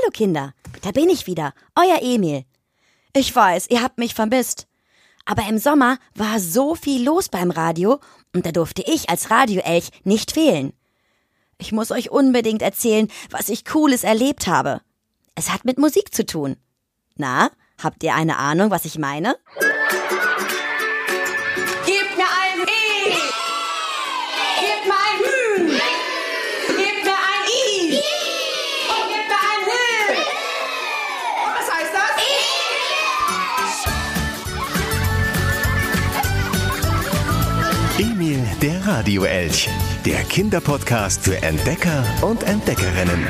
Hallo Kinder, da bin ich wieder, euer Emil. Ich weiß, ihr habt mich vermisst. Aber im Sommer war so viel los beim Radio und da durfte ich als Radioelch nicht fehlen. Ich muss euch unbedingt erzählen, was ich Cooles erlebt habe. Es hat mit Musik zu tun. Na, habt ihr eine Ahnung, was ich meine? Emil, der Radioelch. Der Kinderpodcast für Entdecker und Entdeckerinnen.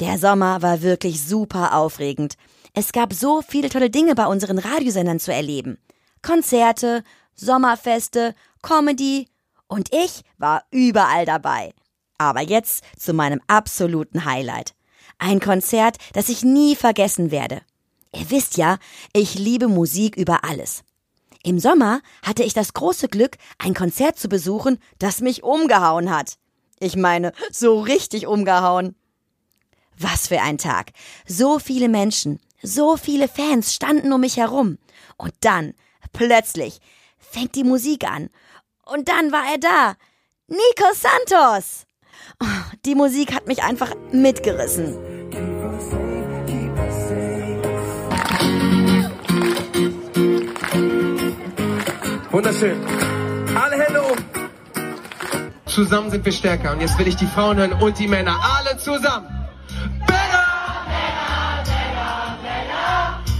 Der Sommer war wirklich super aufregend. Es gab so viele tolle Dinge bei unseren Radiosendern zu erleben. Konzerte, Sommerfeste, Comedy und ich war überall dabei. Aber jetzt zu meinem absoluten Highlight. Ein Konzert, das ich nie vergessen werde. Ihr wisst ja, ich liebe Musik über alles. Im Sommer hatte ich das große Glück, ein Konzert zu besuchen, das mich umgehauen hat. Ich meine, so richtig umgehauen. Was für ein Tag. So viele Menschen, so viele Fans standen um mich herum. Und dann, plötzlich, fängt die Musik an. Und dann war er da. Nico Santos. Oh, die Musik hat mich einfach mitgerissen. Wunderschön. Alle Hände um. Zusammen sind wir stärker. Und jetzt will ich die Frauen hören und die Männer. Alle zusammen. Better!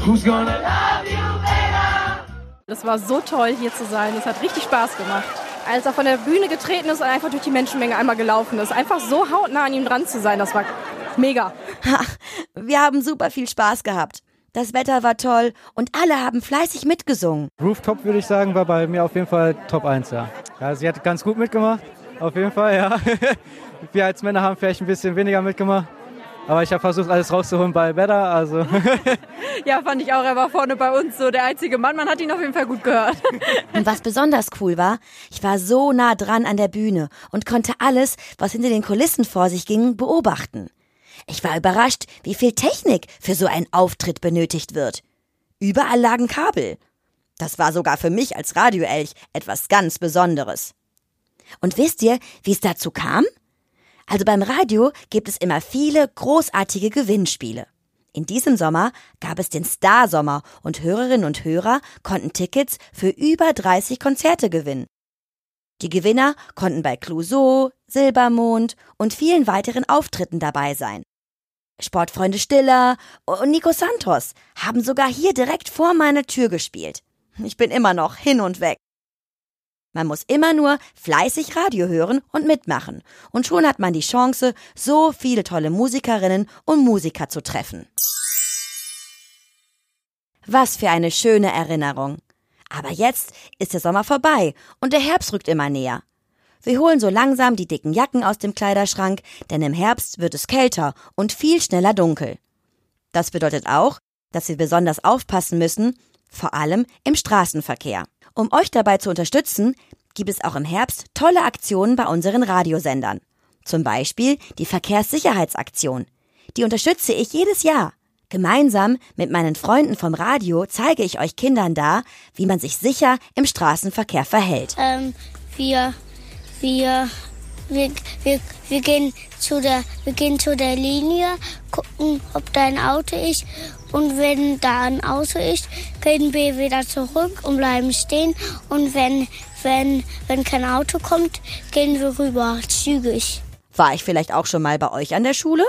Who's gonna love you better? Das war so toll, hier zu sein. Es hat richtig Spaß gemacht. Als er von der Bühne getreten ist und einfach durch die Menschenmenge einmal gelaufen ist. Einfach so hautnah an ihm dran zu sein, das war mega. Ha, wir haben super viel Spaß gehabt. Das Wetter war toll und alle haben fleißig mitgesungen. Rooftop würde ich sagen, war bei mir auf jeden Fall Top 1, ja. ja sie hat ganz gut mitgemacht, auf jeden Fall, ja. Wir als Männer haben vielleicht ein bisschen weniger mitgemacht. Aber ich habe versucht, alles rauszuholen bei Better, also. Ja, fand ich auch. Er war vorne bei uns so der einzige Mann. Man hat ihn auf jeden Fall gut gehört. Und was besonders cool war, ich war so nah dran an der Bühne und konnte alles, was hinter den Kulissen vor sich ging, beobachten. Ich war überrascht, wie viel Technik für so einen Auftritt benötigt wird. Überall lagen Kabel. Das war sogar für mich als Radioelch etwas ganz Besonderes. Und wisst ihr, wie es dazu kam? Also beim Radio gibt es immer viele großartige Gewinnspiele. In diesem Sommer gab es den Star Sommer und Hörerinnen und Hörer konnten Tickets für über 30 Konzerte gewinnen. Die Gewinner konnten bei Clouseau, Silbermond und vielen weiteren Auftritten dabei sein. Sportfreunde Stiller und Nico Santos haben sogar hier direkt vor meiner Tür gespielt. Ich bin immer noch hin und weg. Man muss immer nur fleißig Radio hören und mitmachen. Und schon hat man die Chance, so viele tolle Musikerinnen und Musiker zu treffen. Was für eine schöne Erinnerung. Aber jetzt ist der Sommer vorbei und der Herbst rückt immer näher. Wir holen so langsam die dicken Jacken aus dem Kleiderschrank, denn im Herbst wird es kälter und viel schneller dunkel. Das bedeutet auch, dass wir besonders aufpassen müssen, vor allem im Straßenverkehr. Um euch dabei zu unterstützen, gibt es auch im Herbst tolle Aktionen bei unseren Radiosendern. Zum Beispiel die Verkehrssicherheitsaktion. Die unterstütze ich jedes Jahr. Gemeinsam mit meinen Freunden vom Radio zeige ich euch Kindern da, wie man sich sicher im Straßenverkehr verhält. Ähm, wir, wir, wir, wir, wir, gehen zu der, wir gehen zu der Linie, gucken, ob da ein Auto ist. Und wenn da ein Auto ist, gehen wir wieder zurück und bleiben stehen. Und wenn, wenn, wenn kein Auto kommt, gehen wir rüber, zügig. War ich vielleicht auch schon mal bei euch an der Schule?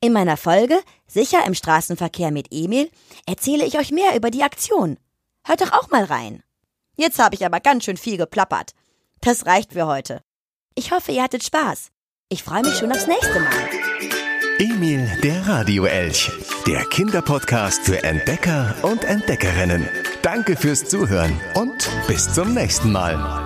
In meiner Folge Sicher im Straßenverkehr mit Emil erzähle ich euch mehr über die Aktion. Hört doch auch mal rein. Jetzt habe ich aber ganz schön viel geplappert. Das reicht für heute. Ich hoffe, ihr hattet Spaß. Ich freue mich schon aufs nächste Mal. Emil, der Radioelch. Der Kinderpodcast für Entdecker und Entdeckerinnen. Danke fürs Zuhören und bis zum nächsten Mal.